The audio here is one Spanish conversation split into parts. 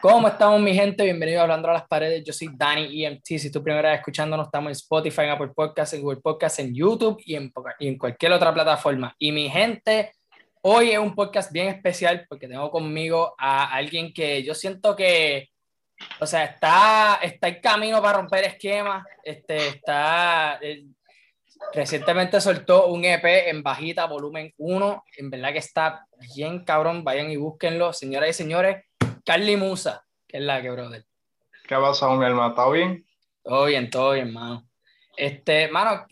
¿Cómo estamos, mi gente? Bienvenidos a Hablando a las Paredes. Yo soy Dani EMT. Si es tu primera vez escuchándonos, estamos en Spotify, en Apple Podcasts, en Google Podcasts, en YouTube y en, y en cualquier otra plataforma. Y mi gente, hoy es un podcast bien especial porque tengo conmigo a alguien que yo siento que, o sea, está, está en camino para romper esquemas. Este, está, eh, recientemente soltó un EP en bajita, volumen 1. En verdad que está bien cabrón. Vayan y búsquenlo, señoras y señores. Carly Musa, que es la que, brother. ¿Qué ha pasado, mi hermano? ¿Está bien? Todo bien, todo bien, mano. Este, mano,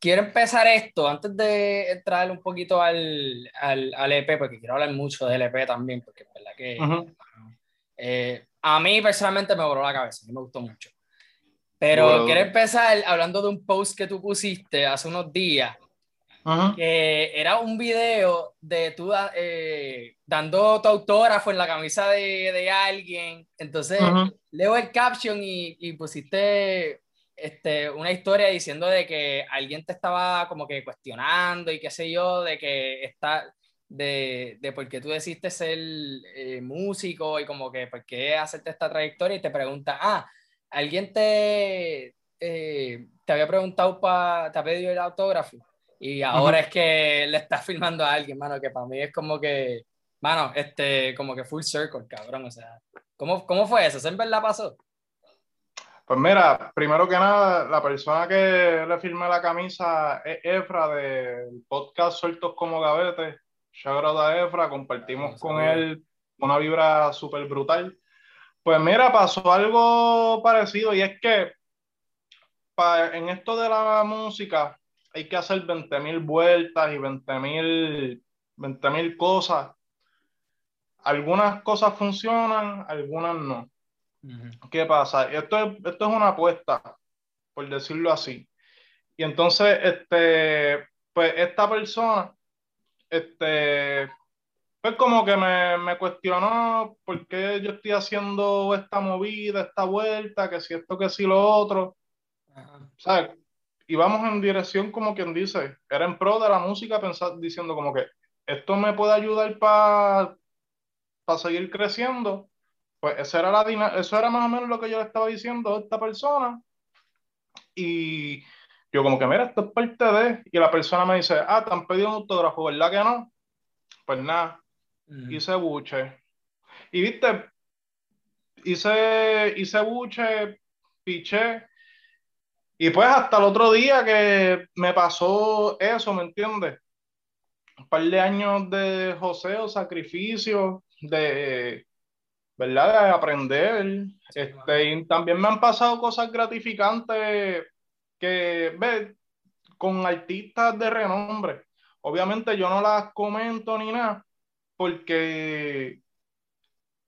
quiero empezar esto antes de entrar un poquito al, al, al, EP, porque quiero hablar mucho del EP también, porque es verdad que eh, a mí personalmente me voló la cabeza, a mí me gustó mucho. Pero quiero empezar hablando de un post que tú pusiste hace unos días, que era un video de tú eh, dando tu autógrafo en la camisa de, de alguien. Entonces leo el caption y, y, pusiste este, una historia diciendo de que alguien te estaba como que cuestionando y qué sé yo, de que está, de, de por qué tú decidiste ser eh, músico y como que por qué hacerte esta trayectoria. Y te pregunta, ah, alguien te, eh, te había preguntado, para te ha pedido el autógrafo y ahora es que le estás filmando a alguien, mano, que para mí es como que, mano, este, como que full circle, cabrón, o sea, ¿cómo, cómo fue eso? ¿Eso en verdad pasó? Pues mira, primero que nada, la persona que le firmé la camisa es Efra del podcast Sueltos como Gavete. Shout out a Efra, compartimos con él una vibra súper brutal. Pues mira, pasó algo parecido y es que en esto de la música, hay que hacer 20.000 vueltas y 20.000 20 cosas. Algunas cosas funcionan, algunas no. ¿Qué pasa? Esto es, esto es una apuesta, por decirlo así. Y entonces, este, pues esta persona, este, pues como que me, me cuestionó por qué yo estoy haciendo esta movida, esta vuelta, que si esto, que si lo otro. ¿Sabes? Y vamos en dirección como quien dice, era en pro de la música, pensar, diciendo como que esto me puede ayudar para seguir creciendo. Pues eso era, la eso era más o menos lo que yo le estaba diciendo a esta persona. Y yo como que, mira, esto es parte de... Y la persona me dice, ah, te han pedido un autógrafo, ¿verdad que no? Pues nada, hice buche. Y viste, hice, hice buche, piché, y pues hasta el otro día que me pasó eso, ¿me entiendes? Un par de años de joseo, sacrificio, de, ¿verdad? De aprender. Este, también me han pasado cosas gratificantes que, ve, con artistas de renombre. Obviamente yo no las comento ni nada, porque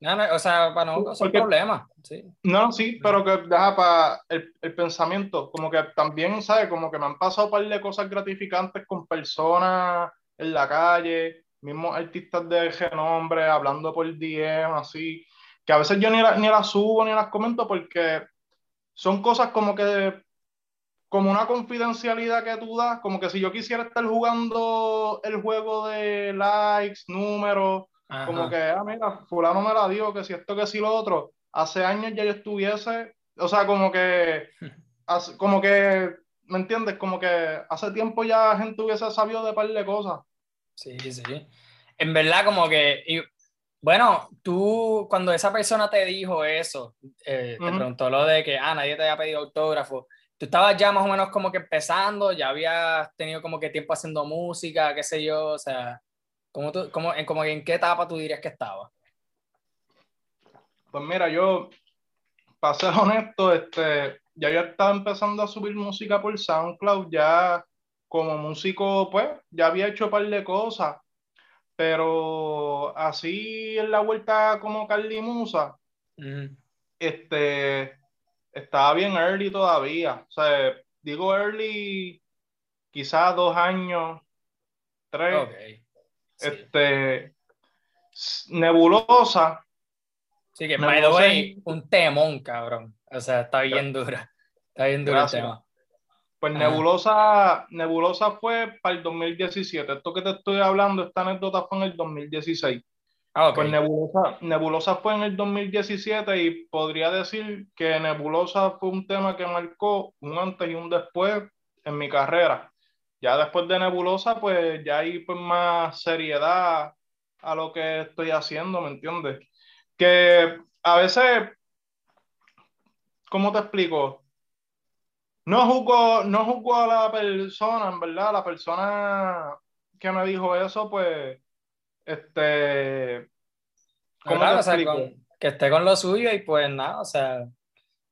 no, no, o sea, para no causar problema. Sí. No, sí, pero que deja para el, el, pensamiento, como que también, ¿sabes? Como que me han pasado un par de cosas gratificantes con personas en la calle, mismos artistas de renombre, hablando por DM, así, que a veces yo ni, ni las subo ni las comento porque son cosas como que, como una confidencialidad que tú das, como que si yo quisiera estar jugando el juego de likes, números, como que, ah, mira, fulano me la dio, que si esto, que si lo otro. Hace años ya yo estuviese, o sea, como que, como que, ¿me entiendes? Como que hace tiempo ya gente hubiese sabido de par de cosas. Sí, sí. En verdad, como que, y, bueno, tú, cuando esa persona te dijo eso, eh, te preguntó lo de que, ah, nadie te había pedido autógrafo, tú estabas ya más o menos como que empezando, ya habías tenido como que tiempo haciendo música, qué sé yo, o sea, ¿Cómo tú, cómo, en, como ¿En qué etapa tú dirías que estaba? Pues mira, yo, para ser honesto, este, ya yo estaba empezando a subir música por SoundCloud, ya como músico, pues, ya había hecho un par de cosas, pero así en la vuelta como Carly Musa, este, estaba bien early todavía, o sea, digo early, quizás dos años, tres. Okay. Este, Nebulosa. Sí, que by the way, un temón, cabrón. O sea, está bien dura. Está bien dura el tema. Pues Nebulosa, Nebulosa fue para el 2017. Esto que te estoy hablando, esta anécdota fue en el 2016. Ah, Pues Nebulosa, Nebulosa fue en el 2017 y podría decir que Nebulosa fue un tema que marcó un antes y un después en mi carrera. Ya después de Nebulosa, pues ya hay pues más seriedad a lo que estoy haciendo, ¿me entiendes? Que a veces, ¿cómo te explico? No juzgo, no juzgo a la persona, en verdad, la persona que me dijo eso, pues este. que esté con lo suyo y pues nada, o sea,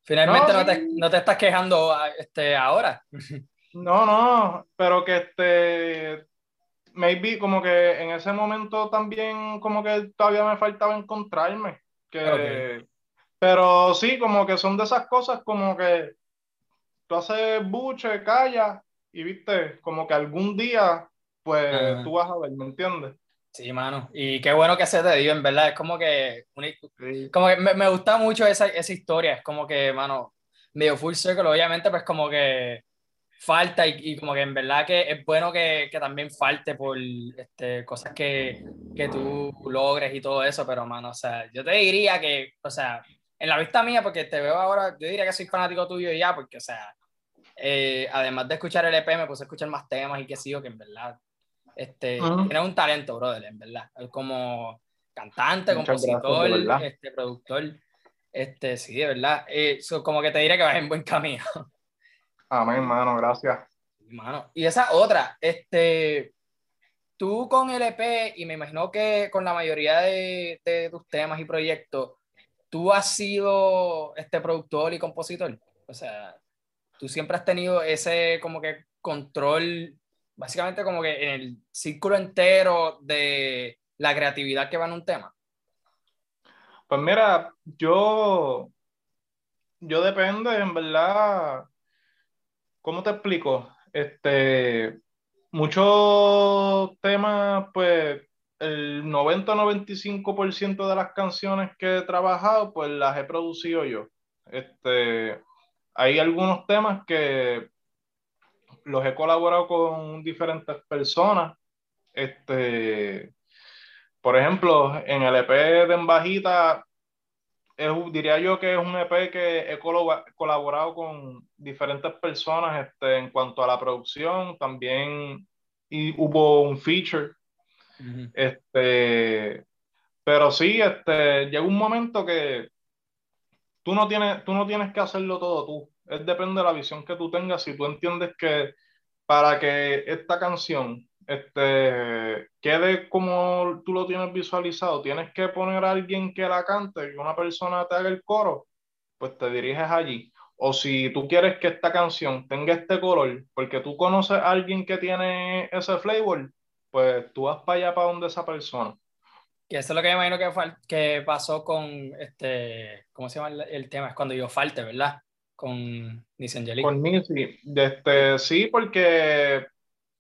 finalmente no, te, no te, estás quejando este, ahora. No, no, pero que este, maybe como que en ese momento también como que todavía me faltaba encontrarme. Que, Pero sí, como que son de esas cosas como que tú haces buche, calla y viste, como que algún día pues tú vas a ver, ¿me entiendes? Sí, mano. Y qué bueno que se te dio, en verdad. Es como que, como que me, me, gusta mucho esa, esa historia. Es como que, mano, medio full circle, obviamente, pues como que falta y, y como que en verdad que es bueno que, que también falte por este, cosas que, que tú logres y todo eso, pero, mano, o sea, yo te diría que, o sea, en la vista mía, porque te veo ahora, yo diría que soy fanático tuyo ya, porque, o sea, eh, además de escuchar el EP, me puse a escuchar más temas y que sigo, que en verdad este, Tiene un talento, brother, en verdad. Como cantante, compositor, este, productor. Este, sí, de verdad. Eh, como que te diré que vas en buen camino. Amén, hermano, gracias. Hermano. Y esa otra, este, tú con el EP, y me imagino que con la mayoría de, de tus temas y proyectos, tú has sido este productor y compositor. O sea, tú siempre has tenido ese como que control básicamente como que en el círculo entero de la creatividad que va en un tema? Pues mira, yo, yo depende, en verdad, ¿cómo te explico? Este, muchos temas, pues el 90-95% de las canciones que he trabajado, pues las he producido yo. Este, hay algunos temas que los he colaborado con diferentes personas. Este, por ejemplo, en el EP de Embajita, diría yo que es un EP que he colaborado con diferentes personas este, en cuanto a la producción, también y hubo un feature. este, pero sí, este, llega un momento que tú no, tienes, tú no tienes que hacerlo todo tú es depende de la visión que tú tengas. Si tú entiendes que para que esta canción este, quede como tú lo tienes visualizado, tienes que poner a alguien que la cante, que una persona te haga el coro, pues te diriges allí. O si tú quieres que esta canción tenga este color, porque tú conoces a alguien que tiene ese flavor, pues tú vas para allá, para donde esa persona. Y eso es lo que me imagino que, que pasó con, este, ¿cómo se llama el, el tema? Es cuando yo falte, ¿verdad? con Nisi Angelique. Con Nisi, este, sí, porque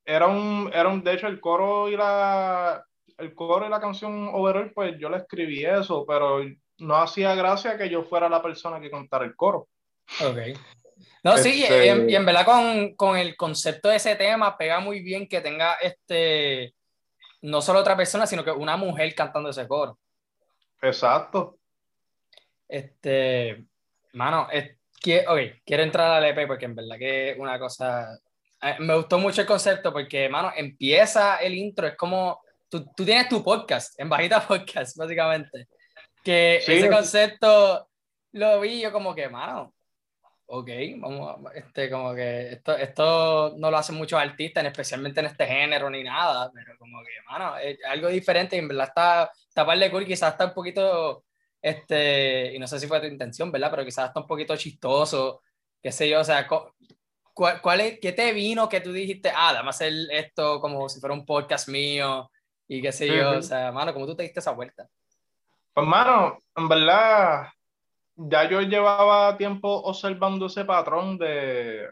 era un, era un, de hecho, el coro y la, el coro y la canción overall, pues yo le escribí eso, pero no hacía gracia que yo fuera la persona que contara el coro. Ok. No, sí, y, en, y, en, verdad con, con, el concepto de ese tema pega muy bien que tenga este, no solo otra persona, sino que una mujer cantando ese coro. Exacto. Este, mano, este, Quiero, quiero entrar al EP porque en verdad que es una cosa... Eh, me gustó mucho el concepto porque, mano, empieza el intro, es como... Tú, tú tienes tu podcast, en Bajita Podcast, básicamente. Que ese concepto lo vi yo como que, mano, ok, vamos, este, como que esto, esto no lo hacen muchos artistas, especialmente en este género ni nada, pero como que, mano, es algo diferente y en verdad está, está par de cool, quizás está un poquito este, y no sé si fue tu intención, ¿verdad? Pero quizás está un poquito chistoso, qué sé yo, o sea, ¿cuál, cuál es, ¿qué te vino que tú dijiste, ah, dame hacer esto como si fuera un podcast mío y qué sé yo, o sea, mano, ¿cómo tú te diste esa vuelta? Pues, mano, en verdad, ya yo llevaba tiempo observando ese patrón de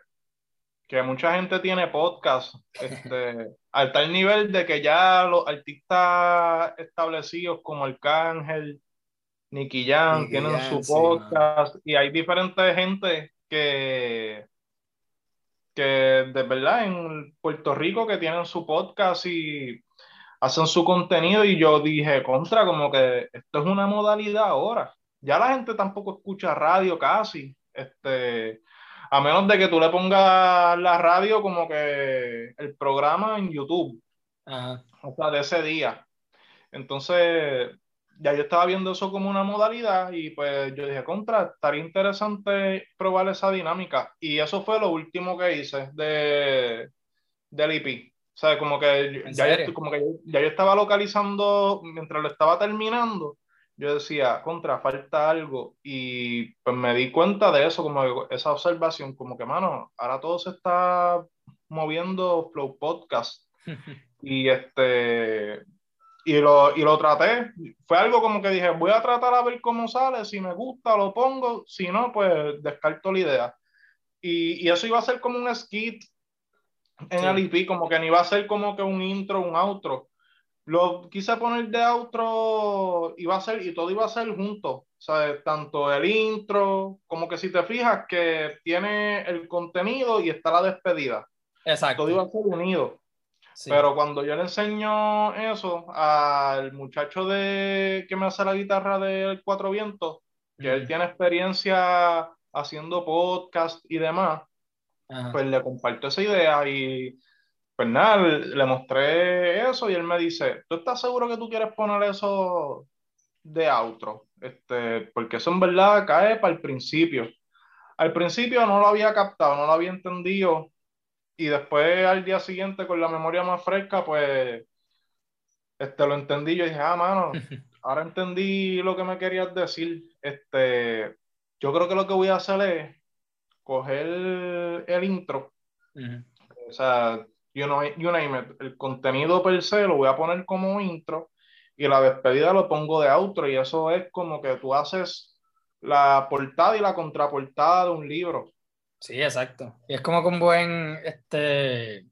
que mucha gente tiene podcast, este, al tal nivel de que ya los artistas establecidos como Arcángel, Nicky Jam, tienen su podcast y hay diferentes gente que, que de verdad en Puerto Rico que tienen su podcast y hacen su contenido y yo dije, contra, como que esto es una modalidad ahora. Ya la gente tampoco escucha radio casi, este, a menos de que tú le pongas la radio como que el programa en YouTube, o sea, de ese día. Entonces, ya yo estaba viendo eso como una modalidad y pues yo dije, contra, estaría interesante probar esa dinámica. Y eso fue lo último que hice de, del IP. O sea, como que, ya yo, como que ya yo estaba localizando, mientras lo estaba terminando, yo decía, contra, falta algo. Y pues me di cuenta de eso, como esa observación, como que, mano, ahora todo se está moviendo Flow Podcast. y este, y lo, y lo traté. Fue algo como que dije, voy a tratar a ver cómo sale, si me gusta lo pongo, si no, pues descarto la idea. Y, y eso iba a ser como un skit en el IP, como que ni va a ser como que un intro, un outro. Lo quise poner de outro, iba a ser, y todo iba a ser junto, ¿sabes? Tanto el intro, como que si te fijas que tiene el contenido y está la despedida. Exacto. Todo iba a ser unido. Pero cuando yo le enseño eso al muchacho de que me hace la guitarra del Cuatro Vientos, que él tiene experiencia haciendo podcast y demás, pues le comparto esa idea y pues nada, le mostré eso y él me dice, ¿tú estás seguro que tú quieres poner eso de outro? Este, porque eso en verdad cae para el principio. Al principio no lo había captado, no lo había entendido y después al día siguiente con la memoria más fresca, pues este, lo entendí. Yo dije, ah, mano, ahora entendí lo que me querías decir. Este, yo creo que lo que voy a hacer es coger el, intro, o sea, you, know, you name it, el contenido per se lo voy a poner como intro y la despedida lo pongo de outro y eso es como que tú haces la portada y la contraportada de un libro. Sí, exacto. Y es como que un buen, este,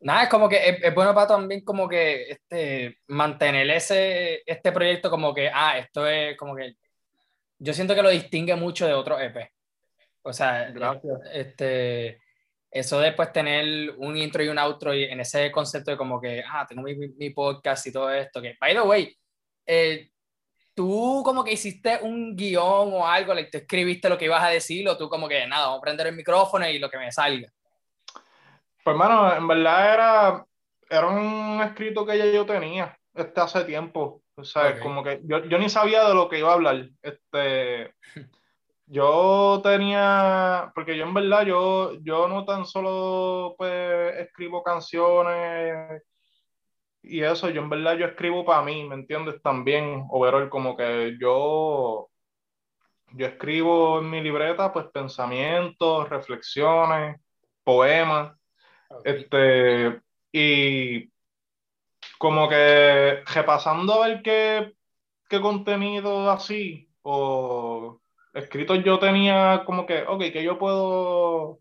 nada, es como que es, bueno para también como que este, mantener ese, este proyecto como que, ah, esto es como que, yo siento que lo distingue mucho de otros EP. O sea, este, eso de pues tener un intro y un outro y en ese concepto de como que, ah, tengo mi, mi podcast y todo esto, que, by the way, eh, tú como que hiciste un guion o algo, le te escribiste lo que ibas a decir o tú como que, nada, vamos a prender el micrófono y lo que me salga. Pues hermano, en verdad era, era un escrito que ya yo tenía este hace tiempo. O sea, como que yo, yo, ni sabía de lo que iba a hablar. Este, Yo tenía, porque yo en verdad, yo, yo no tan solo pues escribo canciones y eso, yo en verdad yo escribo para mí, ¿me entiendes? También, overall, como que yo, yo escribo en mi libreta pues pensamientos, reflexiones, poemas, este, y como que repasando a ver qué, qué contenido así, o escritos yo tenía como que, ok, que yo puedo,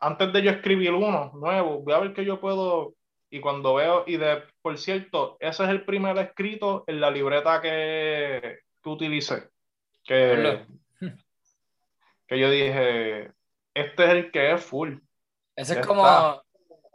antes de yo escribir uno nuevo, voy a ver qué yo puedo, y cuando veo, y de, por cierto, ese es el primer escrito en la libreta que, que utilicé, que, que yo dije, este es el que es full. Ese es como,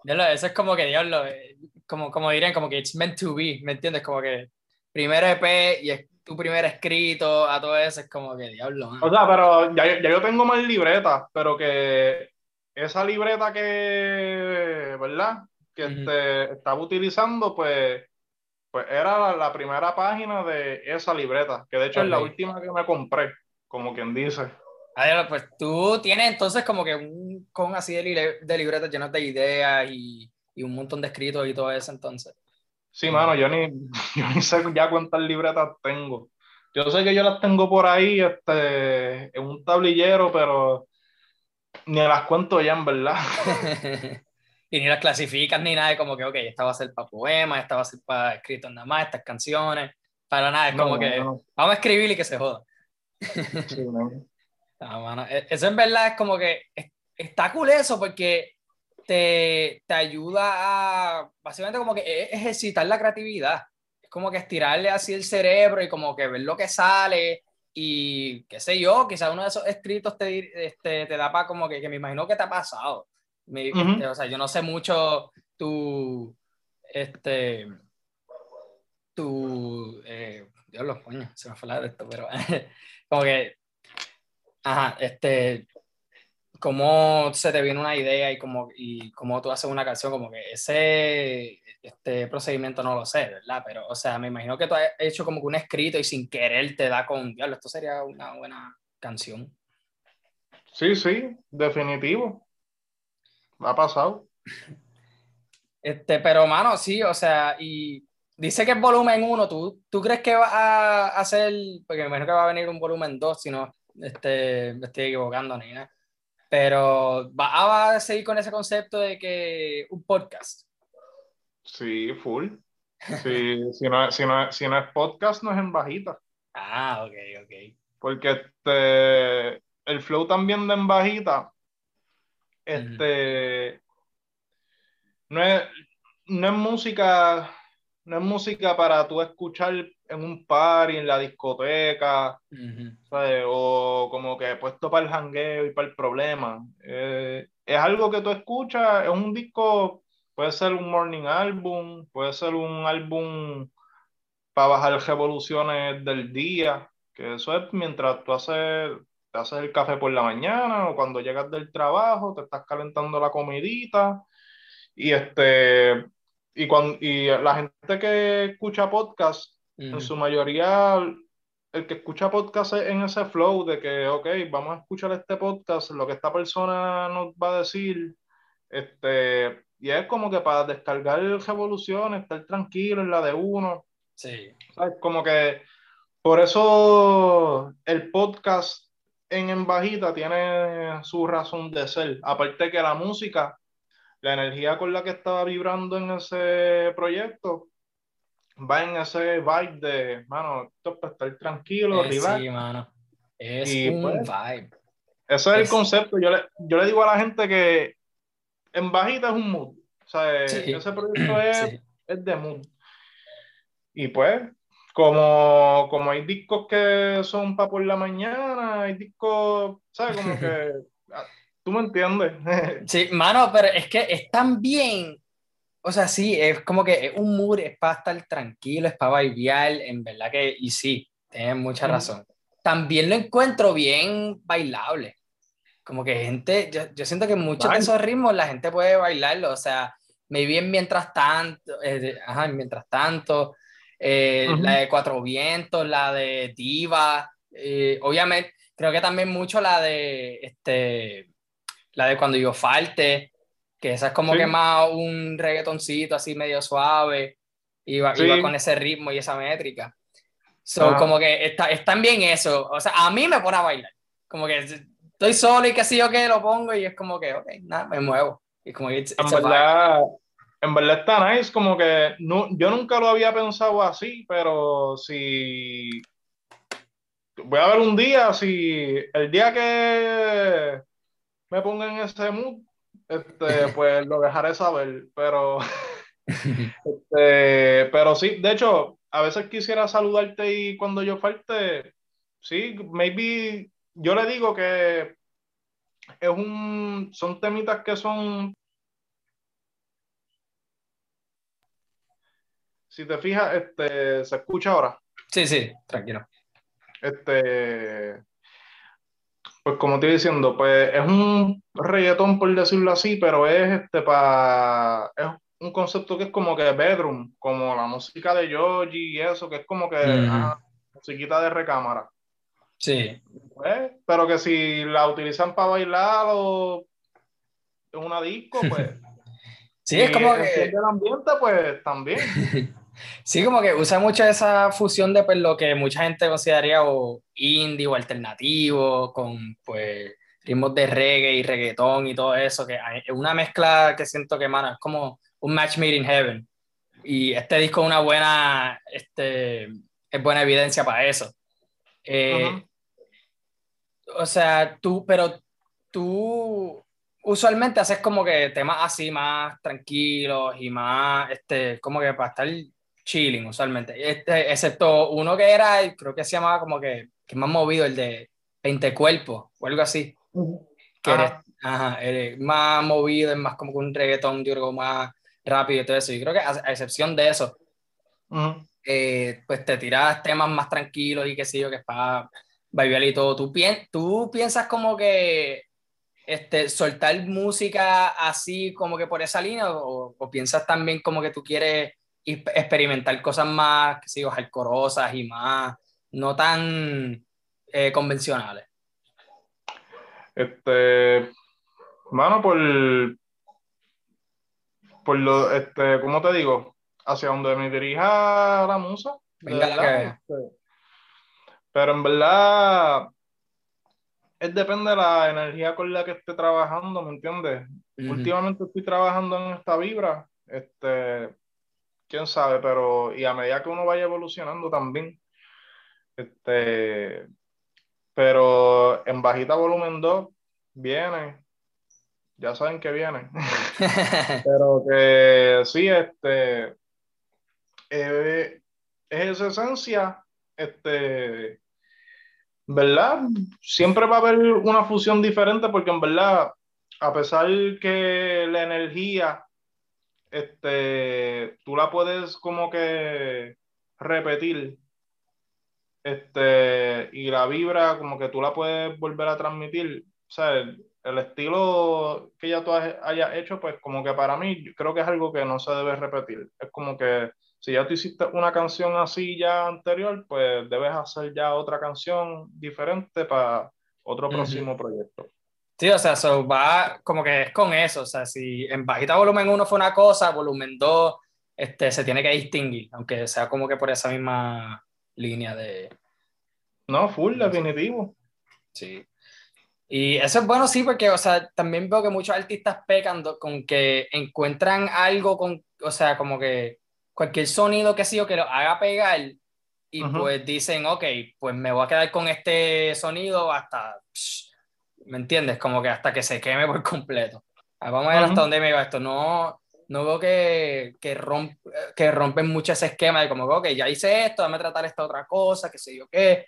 ese es como que, diablo, eh, como, como dirían, como que it's meant to be, ¿me entiendes? Como que primero EP y es tu primer escrito, a todo eso, es como que diablo. O sea, pero ya, ya, yo tengo más libretas, pero que esa libreta que, ¿verdad? Que este, estaba utilizando, pues, pues era la, primera página de esa libreta, que de hecho es la última que me compré, como quien dice. Adiós, pues tú tienes entonces como que un con así de, de libretas llenas de ideas y, y un montón de escritos y todo eso entonces. Sí, mano, yo ni, yo ni sé ya cuántas libretas tengo. Yo sé que yo las tengo por ahí este, en un tablillero, pero ni las cuento ya, en verdad. y ni las clasificas ni nada, como que, ok, esta va a ser para poemas, esta va a ser para escritos nada más, estas canciones, para nada, es como que vamos a escribir y que se joda. sí, mano. E, eso en verdad es como que está cool eso, porque te, te ayuda a, básicamente como que e, ejercitar la creatividad. Es como que estirarle así el cerebro y como que ver lo que sale y qué sé yo, quizás uno de esos escritos te, este, te da para como que, que, me imagino que te ha pasado. Este, o sea, yo no sé mucho tu, este, tu, eh, Dios los coño, se me fue la de esto, pero como que, ajá, este, cómo se te viene una idea y cómo, y cómo tú haces una canción, como que ese este procedimiento no lo sé, ¿verdad? Pero, o sea, me imagino que tú has hecho como que un escrito y sin querer te da con, diablo, esto sería una buena canción. Sí, sí, definitivo. Ha pasado. Este, pero, mano, sí, o sea, y dice que es volumen 1, ¿tú, ¿tú crees que va a hacer, porque me imagino que va a venir un volumen 2, si no este, me estoy equivocando ni nada, pero ¿va a seguir con ese concepto de que un podcast? Sí, full. Sí, si, no, si, no, si no es podcast, no es en bajita. Ah, ok, ok. Porque este, el flow también de en bajita, este, no, es, no es música, no es música para tú escuchar en un party, en la discoteca, o como que puesto para el jangueo y para el problema. Eh, es algo que tú escuchas, es un disco, puede ser un morning album, puede ser un álbum para bajar revoluciones del día, que eso es mientras tú haces, te haces el café por la mañana o cuando llegas del trabajo, te estás calentando la comidita y este y, cuando, y la gente que escucha podcast, en su mayoría, el que escucha podcast es en ese flow de que, ok, vamos a escuchar este podcast, lo que esta persona nos va a decir, este, y es como que para descargar revoluciones, estar tranquilo en la de uno. Sí. ¿sabes? Como que por eso el podcast en, en bajita tiene su razón de ser. Aparte que la música la energía con la que estaba vibrando en ese proyecto va en ese vibe de, mano, esto es para estar tranquilo, eh, Sí, mano. Es un pues, vibe. Ese es, el concepto. Yo le, yo le digo a la gente que en bajita es un mood. O sea, ese proyecto es, es, de mood. Y pues, como, como hay discos que son para por la mañana, hay discos, ¿sabes? Como que ¿Tú me entiendes? sí, mano, pero es que es tan bien. O sea, sí, es como que es un mood, es para estar tranquilo, es para bailar, en verdad que, y sí, tienes mucha razón. También lo encuentro bien bailable. Como que gente, yo, yo siento que muchos de esos ritmos la gente puede bailarlo, o sea, me bien mientras tanto, eh, ajá, mientras tanto, eh, la de Cuatro Vientos, la de Diva, eh, obviamente, creo que también mucho la de, este, la de cuando yo falte, que esa es como que más un reggaetoncito así medio suave, iba, iba con ese ritmo y esa métrica. So, como que está, es también eso, o sea, a mí me pone a bailar, como que estoy solo y que sí yo que lo pongo y es como que, ok, nada, me muevo. Y como en, verdad, en verdad está nice, como que no, yo nunca lo había pensado así, pero si voy a ver un día, si el día que me ponga en ese mood, este, pues lo dejaré saber, pero, este, pero sí, de hecho, a veces quisiera saludarte y cuando yo falte, sí, maybe yo le digo que es un, son temitas que son, si te fijas, este, se escucha ahora. Sí, sí, tranquilo. Este, pues como te iba diciendo, pues es un reggaetón por decirlo así, pero es este para es un concepto que es como que bedroom, como la música de Yogi y eso, que es como que uh musiquita de recámara. Sí. Pues, pero que si la utilizan para bailar o en una disco, pues. sí, es como que. el ambiente, pues también. Sí, como que usa mucho esa fusión de pues, lo que mucha gente consideraría o indie o alternativo, con pues ritmos de reggae y reggaetón y todo eso, que es una mezcla que siento que, mano, es como un match made in heaven. Y este disco es una buena, este, es buena evidencia para eso. Eh, o sea, tú, pero tú usualmente haces como que temas así más tranquilos y más, este, como que para estar chilling usualmente. Este, excepto uno que era, creo que se llamaba como que, que más movido, el de 20 cuerpos o algo así. Que eres, ajá, eres más movido, es más como un reggaetón, yo creo, más, rápido y todo eso. Yo creo que a, excepción de eso, eh, pues te tiras temas más tranquilos y qué sé yo, que es para bailar y todo. ¿Tú, ¿Tú piensas como que este, soltar música así como que por esa línea o, piensas también como que tú quieres experimentar cosas más, que sé yo, hardcoreosas y más, no tan eh, convencionales? Este, mano, por, por lo, este, ¿cómo te digo? Hacia donde me dirija la musa. Venga, este, pero en verdad, es depende de la energía con la que esté trabajando, ¿me entiendes? Últimamente estoy trabajando en esta vibra, este, quién sabe, pero y a medida que uno vaya evolucionando también, este, pero en bajita volumen 2 viene, ya saben que viene, pero que sí, este, eh, es esa esencia, este, ¿verdad? Siempre va a haber una fusión diferente porque en verdad, a pesar que la energía, este, tú la puedes como que repetir, este, y la vibra como que tú la puedes volver a transmitir, o sea, el, el estilo que ya tú hayas hecho, pues como que para mí creo que es algo que no se debe repetir. Es como que si ya tú hiciste una canción así ya anterior, pues debes hacer ya otra canción diferente para otro próximo proyecto. Sí, o sea, eso va como que es con eso, o sea, si en bajita volumen 1 fue una cosa, volumen 2 este, se tiene que distinguir, aunque sea como que por esa misma línea de... No, full, definitivo. Sí. Y eso es bueno, sí, porque, o sea, también veo que muchos artistas pecan con que encuentran algo con, o sea, como que cualquier sonido que sea que lo haga pegar y pues dicen, ok, pues me voy a quedar con este sonido hasta, ¿me entiendes? Como que hasta que se queme por completo. Ah, vamos a ver hasta dónde me va esto. No, no veo que, que, que rompen mucho ese esquema de como, ok, ya hice esto, dame tratar esta otra cosa, qué sé yo qué.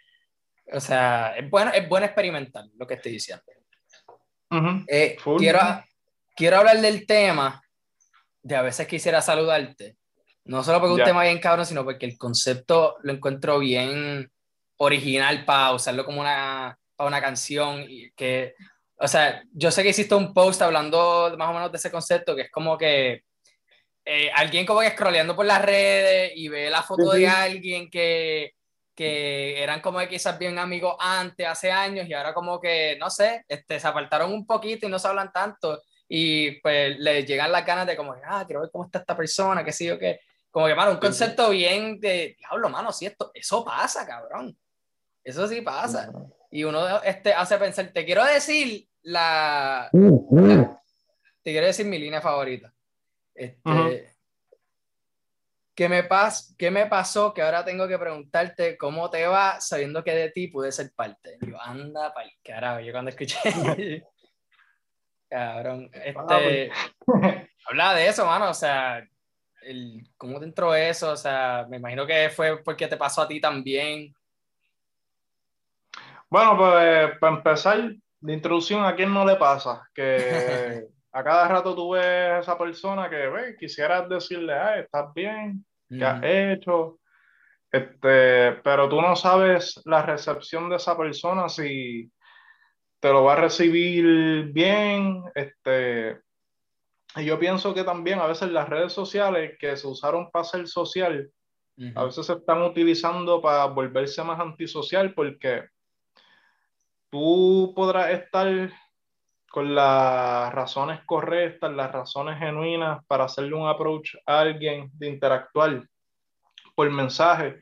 O sea, es bueno, es bueno experimentar lo que estoy diciendo. Eh, quiero, quiero hablar del tema de a veces quisiera saludarte no solo porque es un tema bien cabrón, sino porque el concepto lo encuentro bien original para usarlo como una, para una canción. Y que, o sea, yo sé que hiciste un post hablando más o menos de ese concepto, que es como que eh, alguien como que scrolleando por las redes y ve la foto de alguien que, que eran como que quizás bien amigos antes, hace años, y ahora como que, no sé, este, se apartaron un poquito y no se hablan tanto. Y pues le llegan las ganas de como, ah, quiero ver cómo está esta persona, qué sé yo qué. Como que, mano, un concepto bien de, diablo, mano, si esto, eso pasa, cabrón. Eso sí pasa. Y uno este, hace pensar, te quiero decir la, te quiero decir mi línea favorita. Este, ¿qué, me pas, ¿Qué me pasó que ahora tengo que preguntarte cómo te va sabiendo que de ti pude ser parte? yo, anda pa'l carajo, yo cuando escuché... cabrón, este... habla de eso, mano, o sea, el, ¿cómo te entró eso? O sea, me imagino que fue porque te pasó a ti también. Bueno, pues para empezar, de introducción, ¿a quién no le pasa? Que a cada rato tú ves a esa persona que ve, quisieras decirle, ay, estás bien, ¿qué has hecho? Este, pero tú no sabes la recepción de esa persona, si te lo va a recibir bien, este, y yo pienso que también a veces las redes sociales que se usaron para ser social, a veces se están utilizando para volverse más antisocial porque tú podrás estar con las razones correctas, las razones genuinas para hacerle un approach a alguien, de interactuar por mensaje.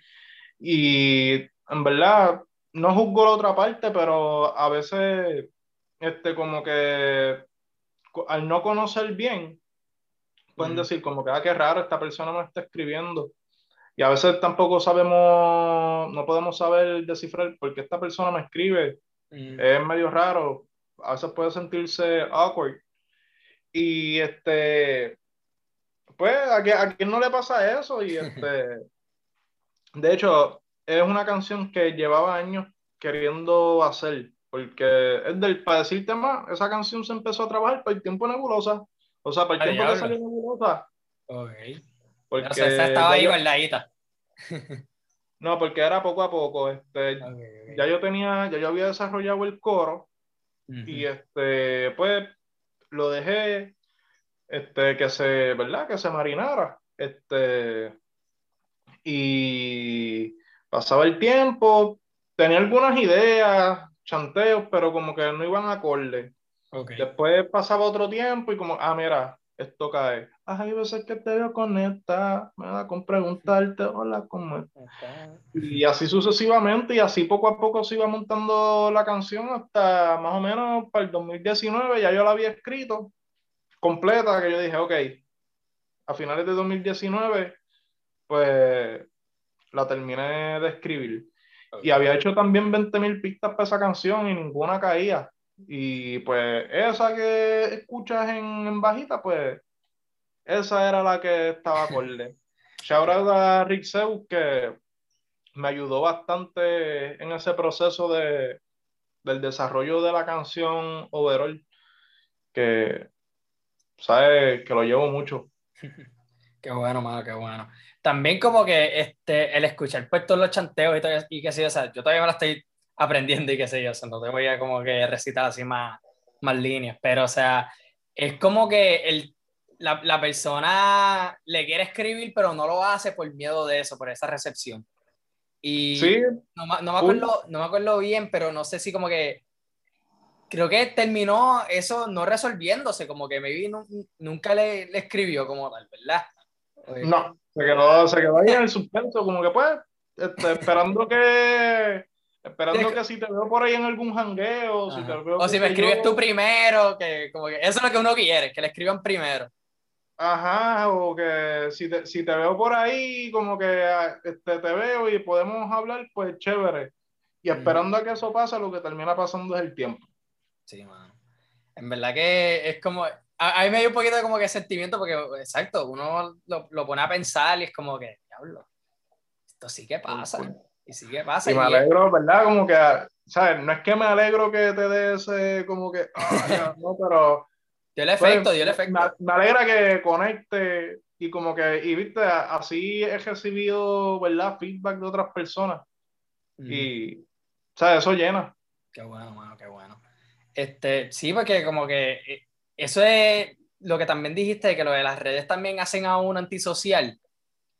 Y en verdad, no juzgo la otra parte, pero a veces, este, como que al no conocer bien, pueden decir como que, ah, qué raro, esta persona me está escribiendo. Y a veces tampoco sabemos, no podemos saber descifrar por qué esta persona me escribe. Es medio raro. A veces puede sentirse awkward. Y este, pues, ¿a, a quién no le pasa eso? Y este, de hecho, es una canción que llevaba años queriendo hacer porque es del, para decirte más, esa canción se empezó a trabajar por el tiempo nebulosa. O sea, para el tiempo que salió nebulosa, Ok. Porque o sea, esa estaba ahí guardadita. no, porque era poco a poco. Este, Ya yo tenía, ya yo había desarrollado el coro y este, pues lo dejé este, que se, ¿verdad? Que se marinara. Este, y pasaba el tiempo, tenía algunas ideas, chanteos, pero como que no iban a acorde. Después pasaba otro tiempo y como, ah, mira, esto cae. Ay, veces que te veo con esta, me da con preguntarte, hola, ¿cómo estás? Y así sucesivamente, y así poco a poco se iba montando la canción hasta más o menos para el 2019, ya yo la había escrito completa, que yo dije, ok, a finales de 2019, pues la terminé de escribir. Y había hecho también 20.000 pistas para esa canción y ninguna caía. Y pues esa que escuchas en, bajita, pues esa era la que estaba acorde. Shout out a Rick Zeus que me ayudó bastante en ese proceso de, del desarrollo de la canción overall, que sabe que lo llevo mucho. Qué bueno, mano, qué bueno. También como que este, el escuchar pues todos los chanteos y, todo, y que sí, o sea, yo todavía me la estoy aprendiendo y qué sé yo, o sea, no te voy a como que recitar así más, más líneas, pero o sea, es como que el, la, la, persona le quiere escribir, pero no lo hace por miedo de eso, por esa recepción. Y sí, no, no, me acuerdo, no me acuerdo bien, pero no sé si como que creo que terminó eso no resolviéndose, como que me vi nunca le, le, escribió como tal, ¿verdad? No, se quedó, se quedó ahí en el suspenso, como que pues, este, esperando que Esperando que si te veo por ahí en algún jangueo, si te veo o si me escribes tú primero, que como que eso es lo que uno quiere, que le escriban primero. Ajá, o que si te, si te veo por ahí, como que ah, este, te veo y podemos hablar, pues chévere. Y esperando a que eso pase, lo que termina pasando es el tiempo. Sí, mano. En verdad que es como, a, mí me dio un poquito de como que sentimiento, porque exacto, uno lo, lo pone a pensar y es como que, diablo, esto sí que pasa. Y sí que pasa. Y me alegro, ¿verdad? Como que, ¿sabes? No es que me alegro que te des ese, como que, ah, no, pero... Dio el efecto, pues, dio el efecto. Me, alegra que conecte y como que, y viste, así he recibido, ¿verdad? Feedback de otras personas. Y, ¿sabes? Eso llena. Qué bueno, mano, qué bueno. Este, sí, porque como que eh, eso es lo que también dijiste, que lo de las redes también hacen a un antisocial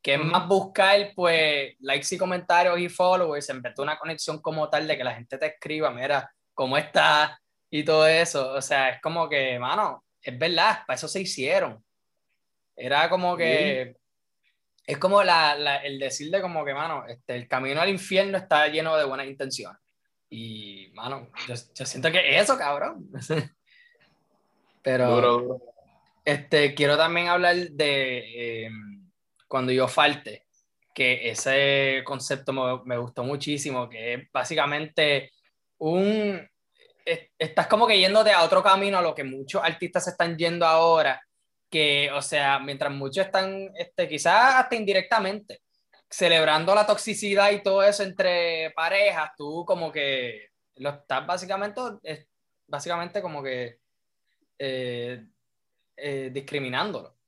que es más buscar, pues, likes y comentarios y followers en vez de una conexión como tal de que la gente te escriba, mira, ¿cómo estás? Y todo eso. O sea, es como que, mano, es verdad, para eso se hicieron. Era como que... Es como la, la, el decir de como que, mano, este, el camino al infierno está lleno de buenas intenciones. Y, mano, yo, yo siento que eso, cabrón. Pero, este, quiero también hablar de... Em, cuando yo falte, que ese concepto me, me gustó muchísimo, que es básicamente un... estás como que yéndote a otro camino a lo que muchos artistas se están yendo ahora, que, o sea, mientras muchos están, este, quizás hasta indirectamente, celebrando la toxicidad y todo eso entre parejas, tú como que lo estás básicamente, básicamente como que eh, eh, discriminándolo.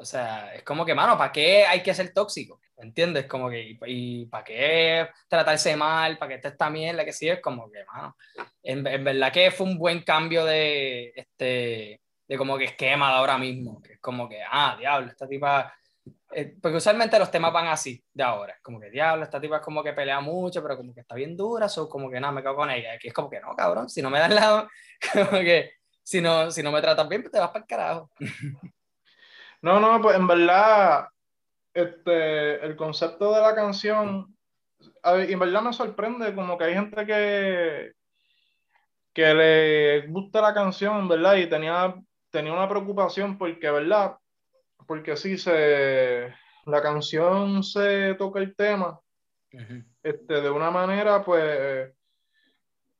O sea, es como que, mano, ¿para qué hay que ser tóxico? ¿Entiendes? Como que, y, ¿para qué tratarse mal? ¿Para qué esta esta mierda? Que sí, es como que, mano, en, verdad que fue un buen cambio de, este, de como que esquema de ahora mismo. Que es como que, ah, diablo, esta tipa. Eh, porque usualmente los temas van así de ahora. Como que, diablo, esta tipa es como que pelea mucho, pero como que está bien dura, o como que nada, me cago con ella. Aquí es como que, no, cabrón, si no me das lado, como que, si no, si no me tratas bien, pues te vas para el carajo. No, no, pues en verdad, este, el concepto de la canción, en verdad me sorprende como que hay gente que, que le gusta la canción, ¿verdad? Y tenía, tenía una preocupación porque, ¿verdad? Porque sí, se, la canción se toca el tema este, de una manera, pues,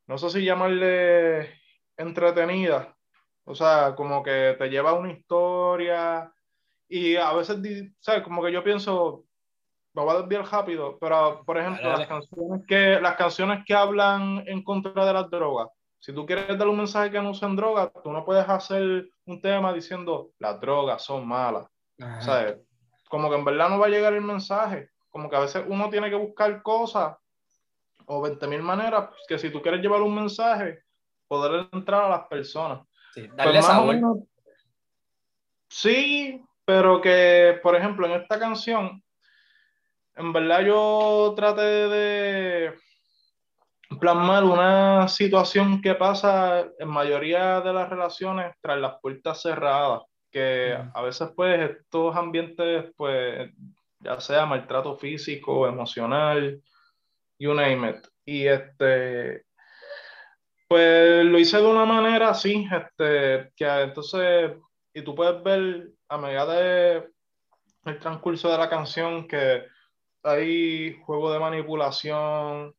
no sé si llamarle entretenida, o sea, como que te lleva una historia y a veces, ¿sabes? Como que yo pienso, me voy a desviar rápido, pero por ejemplo, las canciones, que, las canciones que hablan en contra de las drogas, si tú quieres dar un mensaje que no usen drogas, tú no puedes hacer un tema diciendo las drogas son malas. ¿sabes? como que en verdad no va a llegar el mensaje. Como que a veces uno tiene que buscar cosas o 20 mil maneras que si tú quieres llevar un mensaje, poder entrar a las personas. Sí, pues darle sabor. sí, pero que, por ejemplo, en esta canción, en verdad yo traté de plasmar una situación que pasa en mayoría de las relaciones tras las puertas cerradas, que a veces pues estos ambientes pues ya sea maltrato físico, emocional, you name it. Y este, pues lo hice de una manera así, este, que entonces, y tú puedes ver a medida de el transcurso de la canción que hay juego de manipulación,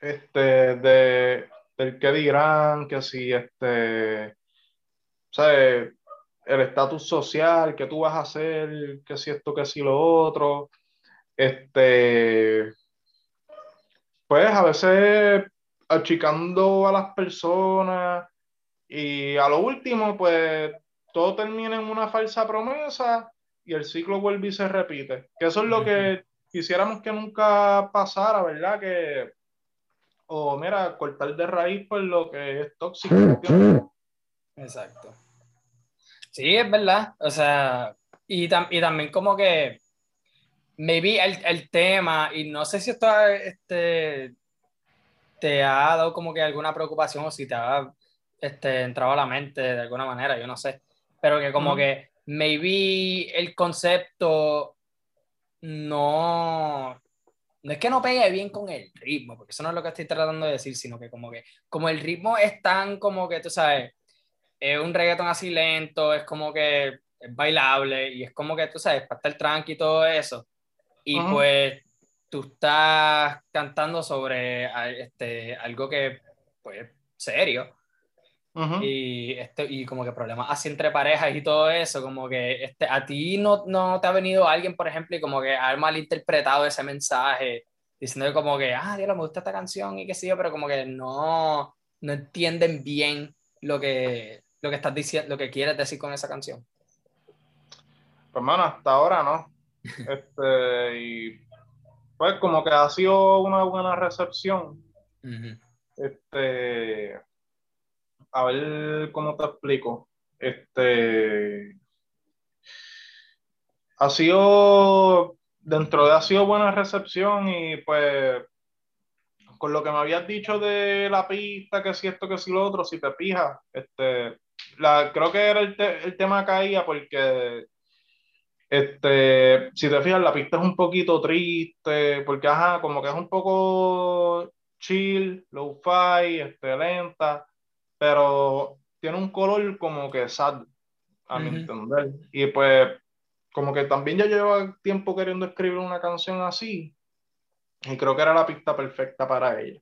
este, de, del que dirán, que si este, el estatus social, que tú vas a hacer, que si esto, que si lo otro, este, pues a veces achicando a las personas y a lo último, pues todo termina en una falsa promesa y el ciclo vuelve y se repite. Que eso es lo que quisiéramos que nunca pasara, ¿verdad? Que, o mira, cortar de raíz por lo que es tóxico. Exacto. Sí, es verdad. O sea, y, y también como que, maybe el, el, tema, y no sé si esto este, te ha dado como que alguna preocupación o si te ha este, entrado a la mente de alguna manera, yo no sé. Pero que como que maybe el concepto no, no es que no pegue bien con el ritmo, porque eso no es lo que estoy tratando de decir, sino que como que, como el ritmo es tan como que, tú sabes, es un reggaeton así lento, es como que es bailable y es como que, tú sabes, para estar tranqui y todo eso. Y pues tú estás cantando sobre este, algo que, pues, serio. Y, este, y como que problemas así entre parejas y todo eso, como que este, a ti no, no te ha venido alguien, por ejemplo, y como que ha malinterpretado ese mensaje, diciendo como que, ah, Dios, me gusta esta canción y qué sé yo, pero como que no, no entienden bien lo que, lo que estás diciendo, lo que quieres decir con esa canción. Pues, mano, hasta ahora no. este, y pues como que ha sido una buena recepción. Este, a ver cómo te explico. Este, ha sido, dentro de ha sido buena recepción y pues con lo que me habías dicho de la pista, que si esto, que si lo otro, si te fijas, este, la, creo que era el, el tema caía porque este, si te fijas, la pista es un poquito triste, porque ajá, como que es un poco chill, low-fi, este, lenta, pero tiene un color como que sad, a mi entender. Y pues, como que también ya lleva tiempo queriendo escribir una canción así, y creo que era la pista perfecta para ella.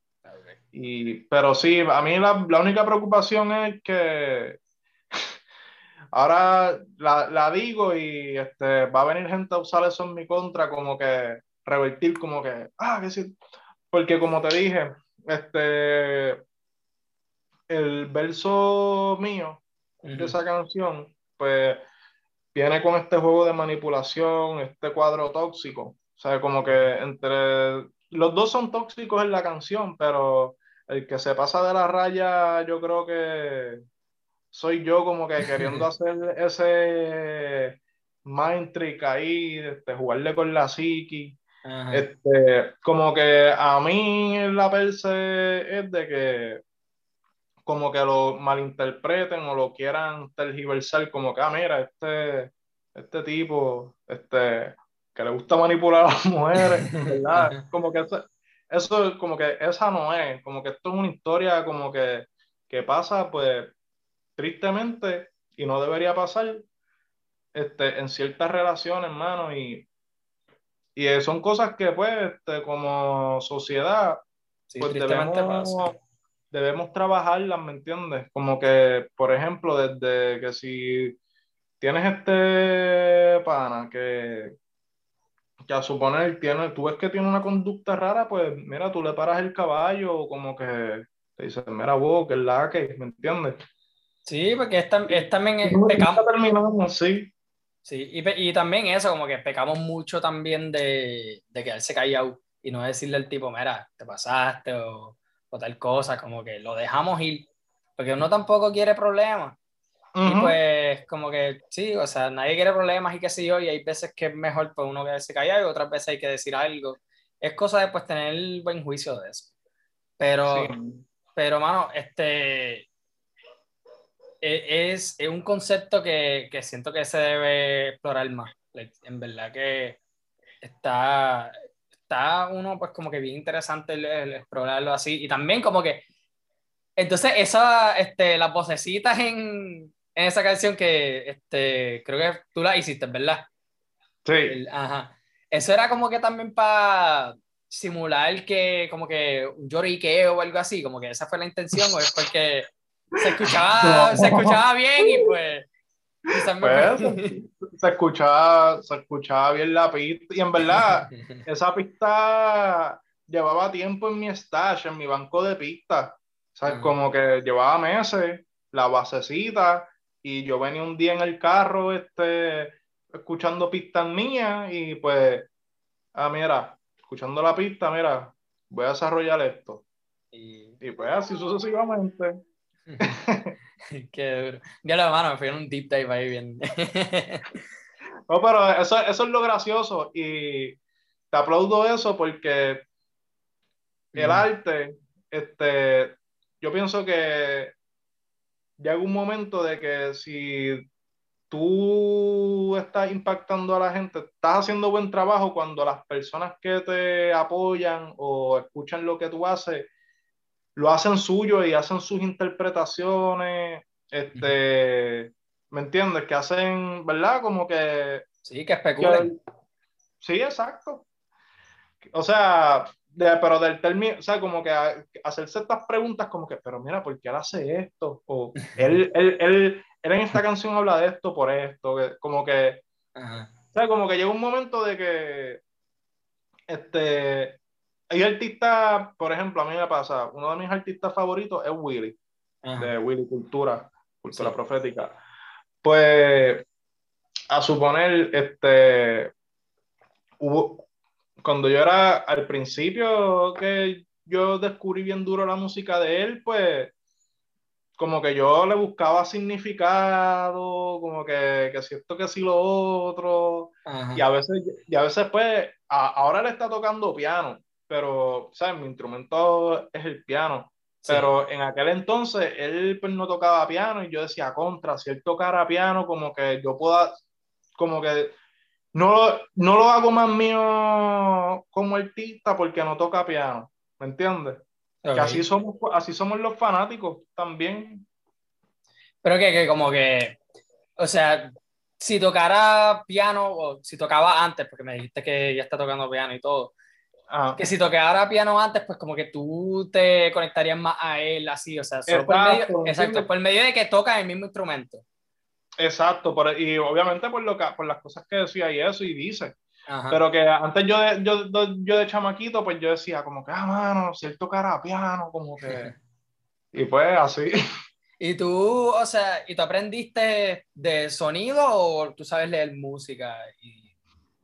Y, pero sí, a mí la, la única preocupación es que ahora la, digo y este, va a venir gente a usar eso en mi contra, como que revertir, como que, ah, que sí. Porque como te dije, este, el verso mío de esa canción, pues viene con este juego de manipulación, este cuadro tóxico. O sea, como que entre los dos son tóxicos en la canción, pero el que se pasa de la raya, yo creo que soy yo como que queriendo hacer ese mind trick ahí, este, jugarle con la psiqui. Este, como que a mí la perse es de que como que lo malinterpreten o lo quieran tergiversar como que, ah, mira, este, este tipo, este, que le gusta manipular a las mujeres, ¿verdad? Como que eso, eso, como que esa no es, como que esto es una historia como que, que pasa, pues, tristemente, y no debería pasar, este, en ciertas relaciones, hermano, y, y son cosas que, pues, este, como sociedad, pues debemos, debemos trabajarlas, ¿me entiendes? Como que, por ejemplo, desde que si tienes este pana que, que a suponer tiene, tú ves que tiene una conducta rara, pues mira, tú le paras el caballo, como que te dices, mira vos, que es la que, ¿me entiendes? Sí, porque es, también es pecado. terminamos, sí. Sí, y, y, también eso, como que pecamos mucho también de, de quedarse callado y no decirle al tipo, mira, te pasaste o, o, tal cosa, como que lo dejamos ir, porque uno tampoco quiere problemas. Y pues, como que sí, o sea, nadie quiere problemas y qué sé yo, y hay veces que es mejor pues uno quedarse callado y otras veces hay que decir algo. Es cosa de pues tener el buen juicio de eso. Pero, pero mano, este, e, es, es un concepto que, que, siento que se debe explorar más. En verdad que está, está uno pues como que bien interesante el, explorarlo así. Y también como que, entonces esa, este, las vocecitas en, en esa canción que este, creo que tú la hiciste, ¿verdad? Sí. ajá. Eso era como que también para simular que como que un lloriqueo o algo así, como que esa fue la intención o es porque se escuchaba, se escuchaba bien y pues... pues se, escuchaba, se escuchaba bien la pista y en verdad esa pista llevaba tiempo en mi stash, en mi banco de pistas. O sea, como que llevaba meses, la basecita, y yo venía un día en el carro este, escuchando pistas mías y pues, ah, mira, escuchando la pista, mira, voy a desarrollar esto. Y, y pues así sucesivamente. Qué duro. Ya la mano, me fui en un deep dive ahí bien. no, pero eso, eso es lo gracioso y te aplaudo eso porque el arte, este, yo pienso que llega un momento de que si tú estás impactando a la gente, estás haciendo buen trabajo cuando las personas que te apoyan o escuchan lo que tú haces lo hacen suyo y hacen sus interpretaciones, este, ¿me entiendes? Que hacen, ¿verdad? Como que... Sí, que especulan. sí, exacto. O sea, pero del término, o sea, como que hacerse estas preguntas como que, pero mira, ¿por qué él hace esto? O él, él, él, él, en esta canción habla de esto por esto, como que, o sea, como que llega un momento de que, este, hay artistas, por ejemplo, a mí me pasa, uno de mis artistas favoritos es Willy, de Willy Cultura, Cultura Profética. Pues, a suponer, este, hubo, cuando yo era al principio que yo descubrí bien duro la música de él, pues como que yo le buscaba significado, como que, que si esto, que si lo otro, y a veces, y a veces pues, ahora le está tocando piano, pero, ¿sabes? Mi instrumento es el piano. Pero en aquel entonces él pues no tocaba piano y yo decía, contra, si él tocara piano, como que yo pueda, como que no, no lo hago más mío como artista porque no toca piano, ¿me entiendes? Que así somos, así somos los fanáticos también. Pero que, que como que, o sea, si tocara piano o si tocaba antes, porque me dijiste que ya está tocando piano y todo, que si tocara piano antes, pues como que tú te conectarías más a él, así, o sea, solo por, medio, exacto, por medio de que toca el mismo instrumento. Exacto, por, y obviamente por, lo que, por las cosas que decía y eso y dice. Pero que antes yo de, yo, yo de chamaquito, pues yo decía como que, ah, mano, si él tocara piano, como que... y pues así. ¿Y tú, o sea, y tú aprendiste de sonido o tú sabes leer música? Y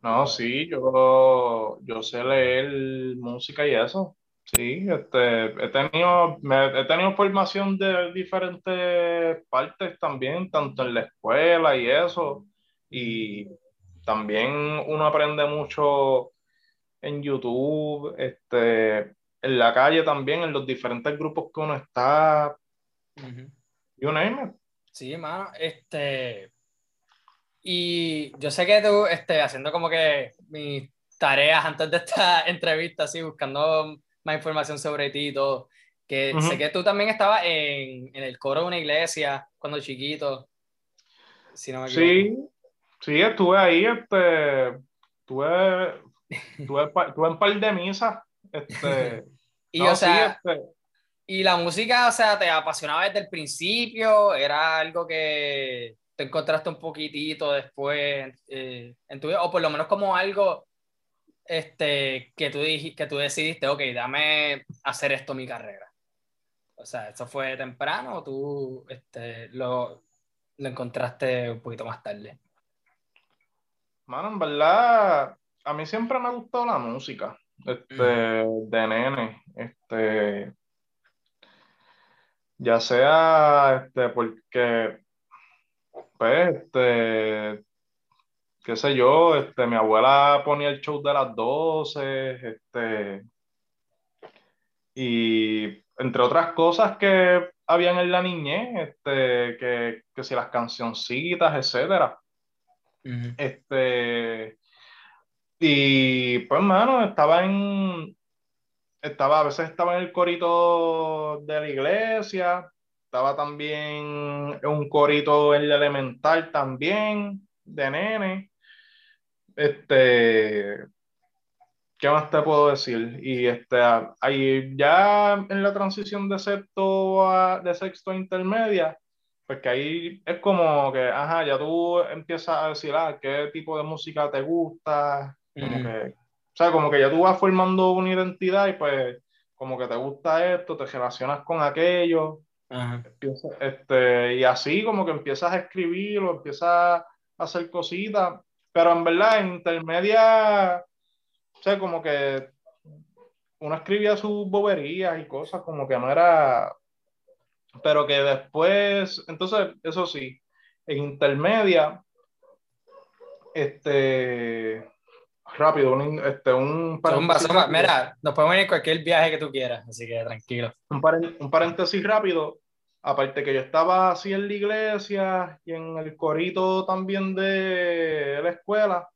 no, sí, yo, yo sé leer música y eso. Sí, este, he tenido, he tenido formación de diferentes partes también, tanto en la escuela y eso. Y también uno aprende mucho en YouTube, este, en la calle también, en los diferentes grupos que uno está. You name it. Sí, mano, este, y yo sé que tú, este, haciendo como que mis tareas antes de esta entrevista, así, buscando más información sobre ti y todo, que sé que tú también estabas en, en, el coro de una iglesia cuando chiquito. Si no me sí, sí, estuve ahí, este, estuve, estuve, estuve en par de misas. Este, y o sea, este y la música, o sea, ¿te apasionaba desde el principio? ¿Era algo que te encontraste un poquitito después eh, en tu vida, o por lo menos como algo este, que, tú que tú decidiste, ok, dame hacer esto mi carrera. O sea, ¿eso fue temprano o tú este, lo, lo encontraste un poquito más tarde? Mano, en verdad, a mí siempre me ha gustado la música. Este, de nene. Este. Ya sea este, porque pues, este, qué sé yo, este, mi abuela ponía el show de las 12, este, y entre otras cosas que habían en la niñez, este, que, que si las cancioncitas, etcétera. Este, y pues, mano, estaba en, estaba, a veces estaba en el corito de la iglesia, estaba también un corito en el elemental también, de nene. Este, ¿qué más te puedo decir? Y este, ahí ya en la transición de sexto a, de sexto a intermedia, pues que ahí es como que, ajá, ya tú empiezas a decir, ah, qué tipo de música te gusta, como que, o sea, como que ya tú vas formando una identidad y pues como que te gusta esto, te relacionas con aquello, este, y así como que empiezas a escribir o empiezas a hacer cositas, pero en verdad en intermedia, o sea, como que uno escribía sus boberías y cosas, como que no era, pero que después, entonces, eso sí, en intermedia, este, rápido, un, este, un paréntesis. mira, nos podemos ir en cualquier viaje que tú quieras, así que tranquilo. Un, un paréntesis rápido aparte que yo estaba así en la iglesia y en el corito también de la escuela,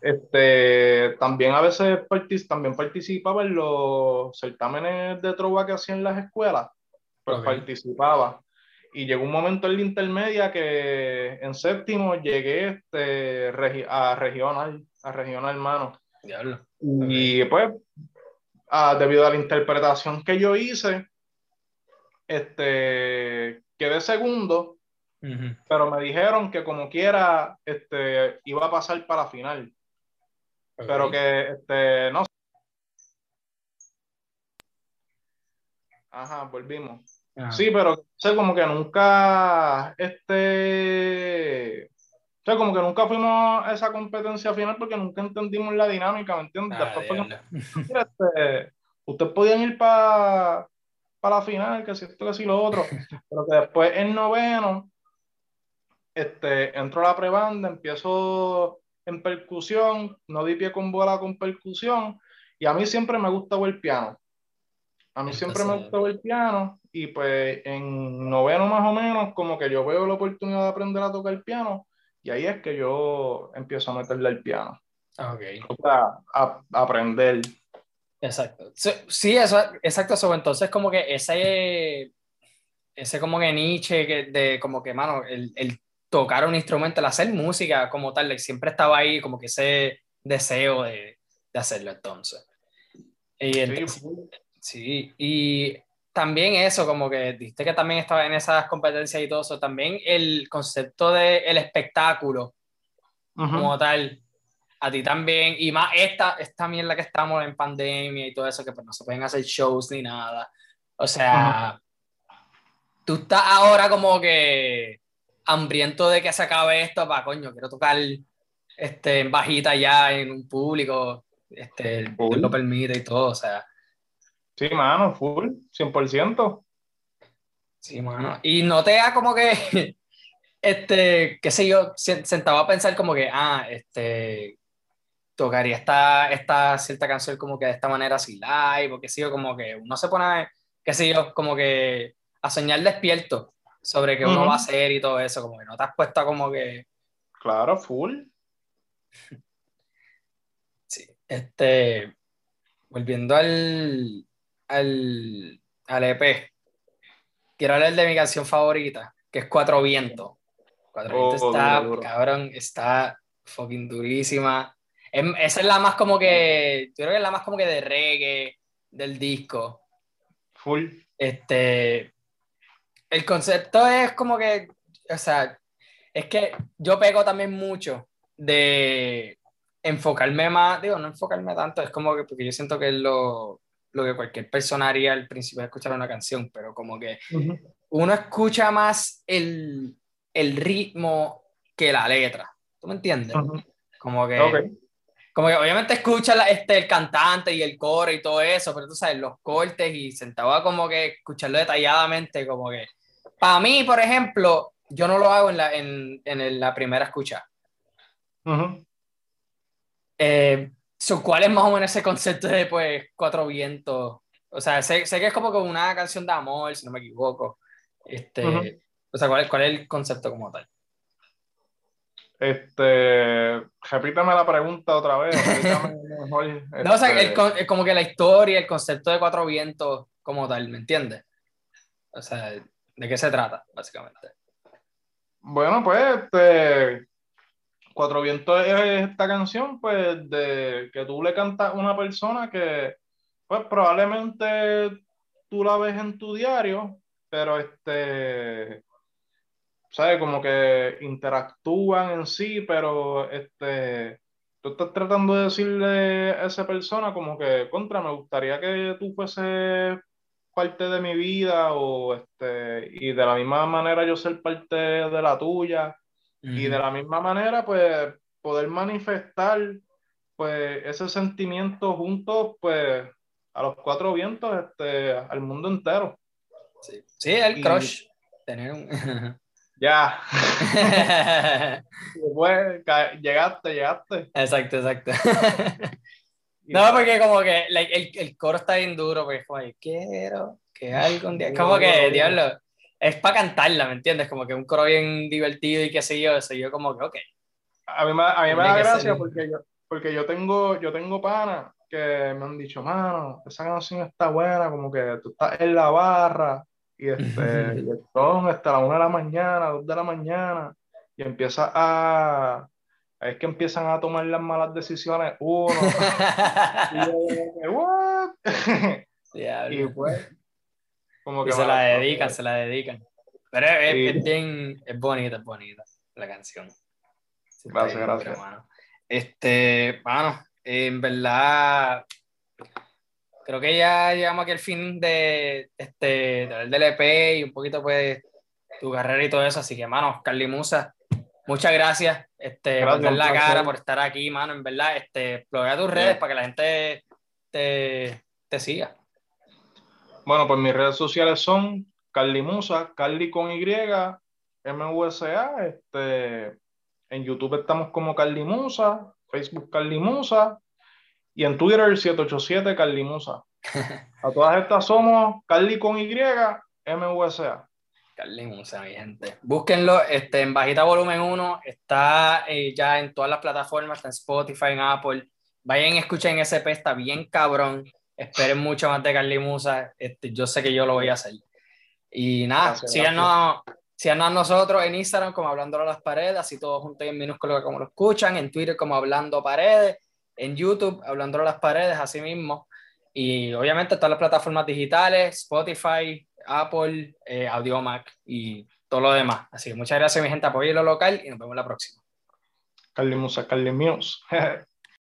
este, también a veces también participaba en los certámenes de trova que hacían las escuelas, pues participaba. Y llegó un momento en la intermedia que en séptimo llegué este, a regional, a regional, hermano. Y pues, debido a la interpretación que yo hice, este, quedé segundo, pero me dijeron que como quiera, este, iba a pasar para la final. Pero que, este, no Ajá, volvimos. Sí, pero sé como que nunca, este, o sea, como que nunca fuimos a esa competencia final porque nunca entendimos la dinámica, ¿me entiendes? Ah, este, ustedes podían ir para para la final, que si esto, que si lo otro, pero que después en noveno, este, entro a la prebanda, empiezo en percusión, no di pie con bola con percusión, y a mí siempre me gusta el piano. A mí siempre me gusta el piano, y pues en noveno más o menos, como que yo veo la oportunidad de aprender a tocar el piano, y ahí es que yo empiezo a meterle el piano. Okay. O sea, a aprender. Exacto. Sí, eso, exacto. Eso. Entonces, como que ese, ese como que Nietzsche, que de como que, mano, el, el, tocar un instrumento, el hacer música como tal, siempre estaba ahí, como que ese deseo de, de hacerlo entonces. Y sí, y también eso, como que dijiste que también estaba en esas competencias y todo eso, también el concepto del el espectáculo como tal, a ti también, y más esta, esta mierda que estamos en pandemia y todo eso, que pues no se pueden hacer shows ni nada. O sea, tú estás ahora como que hambriento de que se acabe esto, para coño, quiero tocar este, en bajita ya en un público, este, lo permite y todo, o sea. Sí, mano, full, 100%. Sí, mano. Y no te da como que, este, qué sé yo, sentaba a pensar como que, ah, este, tocaría esta, esta cierta canción como que de esta manera así live, porque sí, como que uno se pone, qué sé yo, como que a soñar despierto sobre qué uno va a hacer y todo eso, como que no te has puesto como que... Claro, full. Sí, este, volviendo al, al, al EP, quiero hablar de mi canción favorita, que es Cuatro Vientos. Cuatro Vientos oh, está, cabrón, está fucking durísima. Em, esa es la más como que, yo creo que es la más como que de reggae del disco. Full. Este, el concepto es como que, o sea, es que yo pego también mucho de enfocarme más, digo, no enfocarme tanto, es como que, porque yo siento que es lo, lo que cualquier persona haría al principio de escuchar una canción, pero como que uno escucha más el, el, ritmo que la letra, ¿tú me entiendes? Como que, como que obviamente escucha este, el cantante y el coro y todo eso, pero tú sabes, los cortes y sentaba como que escucharlo detalladamente, como que, para mí, por ejemplo, yo no lo hago en la, en, en la primera escucha. Eh, ¿Cuál es más o menos ese concepto de pues cuatro vientos? O sea, sé, sé que es como una canción de amor, si no me equivoco. Este, O sea, ¿cuál, ¿cuál es el concepto como tal? Este, repítame la pregunta otra vez. no, o sea, este como que la historia, el concepto de cuatro vientos como tal, ¿me entiendes? O sea, ¿de qué se trata, básicamente? Bueno, pues, este, Cuatro Vientos es esta canción, pues, de que tú le cantas a una persona que, pues, probablemente tú la ves en tu diario, pero este, ¿sabes? Como que interactúan en sí, pero este, tú estás tratando de decirle a esa persona como que, contra, me gustaría que tú fuese parte de mi vida o este, y de la misma manera yo ser parte de la tuya y de la misma manera pues poder manifestar pues ese sentimiento juntos pues a los cuatro vientos este, al mundo entero. Sí, sí el crush. Tener un... Ya. Después llegaste, llegaste. Exacto, exacto. no, porque como que el, el, coro está bien duro, porque como, quiero que algún día. Como que, diablo, es para cantarla, ¿me entiendes? Como que un coro bien divertido y qué sé yo, eso yo como que, ok. A mí, a mí me da gracia porque yo, porque yo tengo, yo tengo pana que me han dicho, mano, esa canción está buena, como que tú estás en la barra y, este, y hasta la una de la mañana, dos de la mañana, y empieza a, es que empiezan a tomar las malas decisiones uno. y, y pues, como que se la dedican, se la dedican. Pero es, es, bien, es bonita, es bonita la canción. gracias, gracias. Este, bueno, en verdad, creo que ya llegamos aquí al fin de este del EP y un poquito pues tu carrera y todo eso, así que mano, Carly Musa, muchas gracias, este, por dar la cara, por estar aquí, mano, en verdad, este, explora tus redes para que la gente te, te, siga. Bueno, pues mis redes sociales son Carly Musa, Carly con Y, MUSA, este, en YouTube estamos como Carly Musa, Facebook Carly Musa, y en Twitter, 787 Carlimusa. A todas estas somos Carly con Y, MUSA. Carlimusa, mi gente. Búsquenlo este, en bajita volumen 1. Está eh, ya en todas las plataformas, está en Spotify, en Apple. Vayan y escuchen SP, está bien cabrón. Esperen mucho más de Carlimusa. Este, yo sé que yo lo voy a hacer. Y nada, síganos, síganos a nosotros en Instagram como Hablando a las Paredes, así todos juntos en minúsculo como lo escuchan, en Twitter como Hablando Paredes en YouTube, hablando a las paredes, así mismo. Y obviamente todas las plataformas digitales, Spotify, Apple, eh, Audiomac y todo lo demás. Así que muchas gracias, mi gente, apoyen lo local y nos vemos la próxima. Carly Musa, Carly